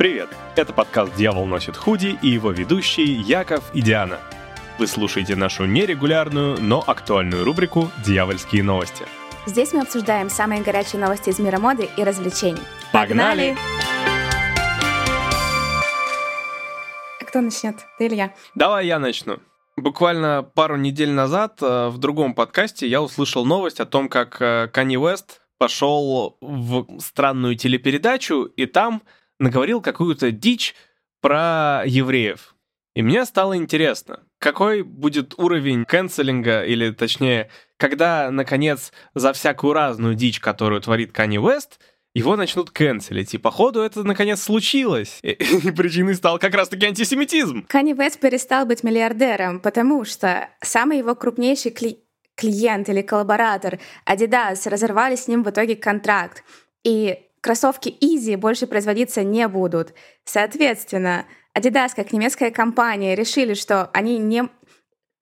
Привет! Это подкаст «Дьявол носит худи» и его ведущие Яков и Диана. Вы слушаете нашу нерегулярную, но актуальную рубрику «Дьявольские новости». Здесь мы обсуждаем самые горячие новости из мира моды и развлечений. Погнали! Кто начнет? Ты или я? Давай я начну. Буквально пару недель назад э, в другом подкасте я услышал новость о том, как Канни Уэст пошел в странную телепередачу, и там наговорил какую-то дичь про евреев. И мне стало интересно, какой будет уровень канцелинга, или точнее, когда, наконец, за всякую разную дичь, которую творит Канни Уэст, его начнут канцелить. И походу это наконец случилось. И, и причиной стал как раз-таки антисемитизм. Канни Уэст перестал быть миллиардером, потому что самый его крупнейший кли клиент или коллаборатор Adidas разорвали с ним в итоге контракт. И кроссовки Easy больше производиться не будут. Соответственно, Adidas, как немецкая компания, решили, что они не...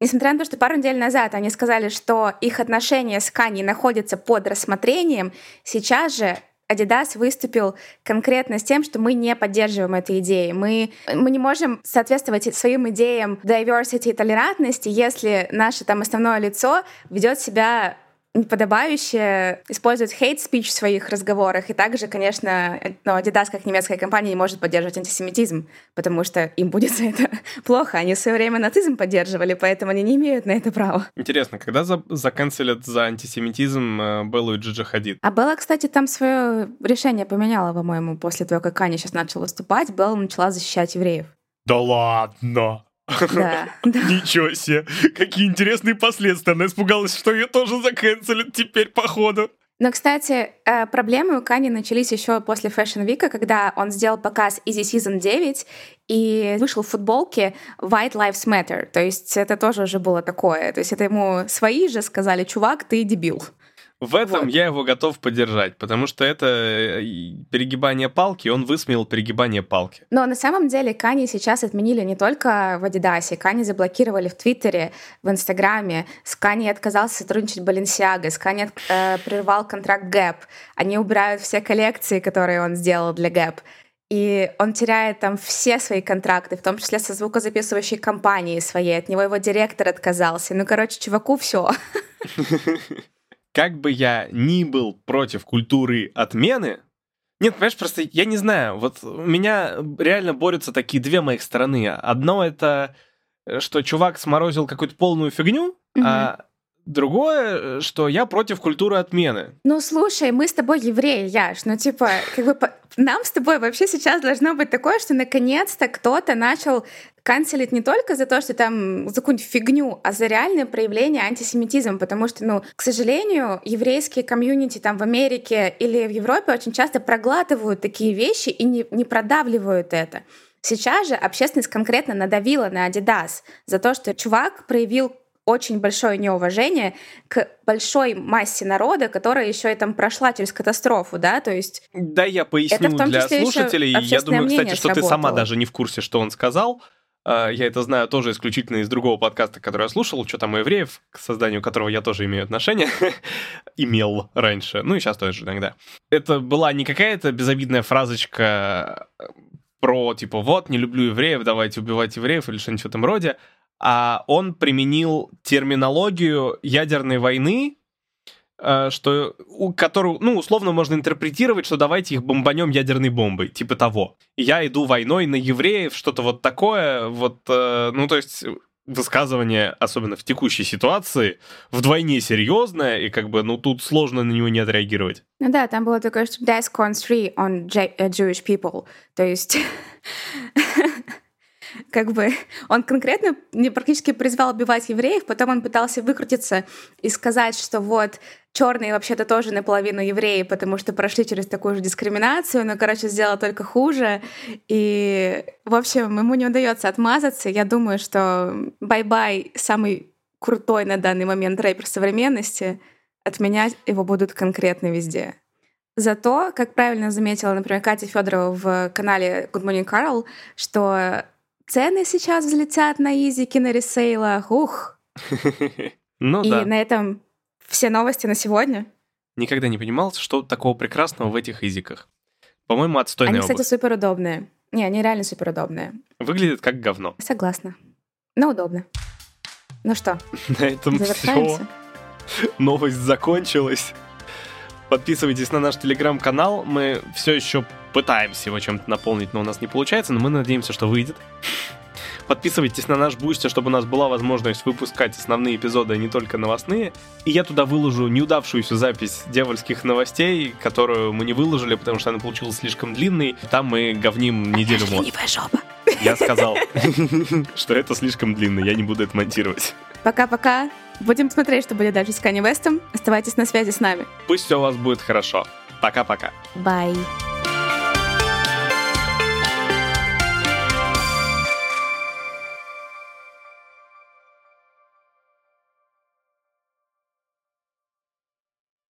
Несмотря на то, что пару недель назад они сказали, что их отношения с Kanye находятся под рассмотрением, сейчас же Adidas выступил конкретно с тем, что мы не поддерживаем этой идеи. Мы, мы не можем соответствовать своим идеям diversity и толерантности, если наше там основное лицо ведет себя неподобающе используют hate speech в своих разговорах. И также, конечно, ну, Adidas, как немецкая компания, не может поддерживать антисемитизм, потому что им будет за это плохо. Они в свое время нацизм поддерживали, поэтому они не имеют на это права. Интересно, когда за заканцелят за антисемитизм э, Беллу и Джиджи Хадид? А Белла, кстати, там свое решение поменяла, по-моему, после того, как Кани сейчас начал выступать. Белла начала защищать евреев. Да ладно! Да, Ничего себе! Какие интересные последствия. Она испугалась, что ее тоже заканцелят теперь, походу. Но, кстати, э, проблемы у Кани начались еще после Fashion Week, когда он сделал показ Easy Season 9 и вышел в футболке White Lives Matter. То есть это тоже уже было такое. То есть это ему свои же сказали, чувак, ты дебил. В этом вот. я его готов поддержать, потому что это э, перегибание палки, он высмеял перегибание палки. Но на самом деле Кани сейчас отменили не только в Адидасе, Кани заблокировали в Твиттере, в Инстаграме, с Кани отказался сотрудничать Баленсиаго, с Кани э, прервал контракт Gap, они убирают все коллекции, которые он сделал для Gap. И он теряет там все свои контракты, в том числе со звукозаписывающей компанией своей. От него его директор отказался. Ну, короче, чуваку все. как бы я ни был против культуры отмены, нет, понимаешь, просто я не знаю, вот у меня реально борются такие две моих стороны. Одно это, э, что чувак сморозил какую-то полную фигню, mm-hmm. а Другое, что я против культуры отмены. Ну, слушай, мы с тобой евреи, Яш. Ну, типа, как бы нам с тобой вообще сейчас должно быть такое, что наконец-то кто-то начал канцелить не только за то, что там за какую-нибудь фигню, а за реальное проявление антисемитизма, потому что, ну, к сожалению, еврейские комьюнити там в Америке или в Европе очень часто проглатывают такие вещи и не, не продавливают это. Сейчас же общественность конкретно надавила на Adidas за то, что чувак проявил очень большое неуважение к большой массе народа, которая еще и там прошла через катастрофу, да, то есть... Да, я поясню для слушателей. Я думаю, кстати, что ты сама даже не в курсе, что он сказал. А, я это знаю тоже исключительно из другого подкаста, который я слушал, что там у евреев, к созданию которого я тоже имею отношение, имел раньше, ну и сейчас тоже иногда. Это была не какая-то безобидная фразочка про, типа, вот, не люблю евреев, давайте убивать евреев или что-нибудь в этом роде, а он применил терминологию ядерной войны, э, что, которую, ну, условно можно интерпретировать, что давайте их бомбанем ядерной бомбой, типа того. Я иду войной на евреев, что-то вот такое, вот, э, ну, то есть высказывание, особенно в текущей ситуации, вдвойне серьезное, и как бы, ну, тут сложно на него не отреагировать. Ну да, там было такое, что death con 3 on Jewish people, то есть как бы он конкретно не практически призвал убивать евреев, потом он пытался выкрутиться и сказать, что вот черные вообще-то тоже наполовину евреи, потому что прошли через такую же дискриминацию, но, короче, сделал только хуже. И, в общем, ему не удается отмазаться. Я думаю, что by far самый крутой на данный момент рэпер современности, отменять его будут конкретно везде. Зато, как правильно заметила, например, Катя Федорова в канале Good Morning Carl, что цены сейчас взлетят на изи киноресейлах. Ух! Ну И да. на этом все новости на сегодня. Никогда не понимал, что такого прекрасного в этих изиках. По-моему, отстойная Они, кстати, обувь. супер удобные. Не, они реально супер удобные. Выглядят как говно. Согласна. Но удобно. Ну что, на этом все. Новость закончилась. Подписывайтесь на наш телеграм-канал. Мы все еще пытаемся его чем-то наполнить, но у нас не получается, но мы надеемся, что выйдет. Подписывайтесь на наш бустер, чтобы у нас была возможность выпускать основные эпизоды, а не только новостные. И я туда выложу неудавшуюся запись дьявольских новостей, которую мы не выложили, потому что она получилась слишком длинной. Там мы говним неделю мод. жопа. Я сказал, что это слишком длинно, я не буду это монтировать. Пока-пока. Будем смотреть, что будет дальше с Канни Вестом. Оставайтесь на связи с нами. Пусть все у вас будет хорошо. Пока-пока. Bye.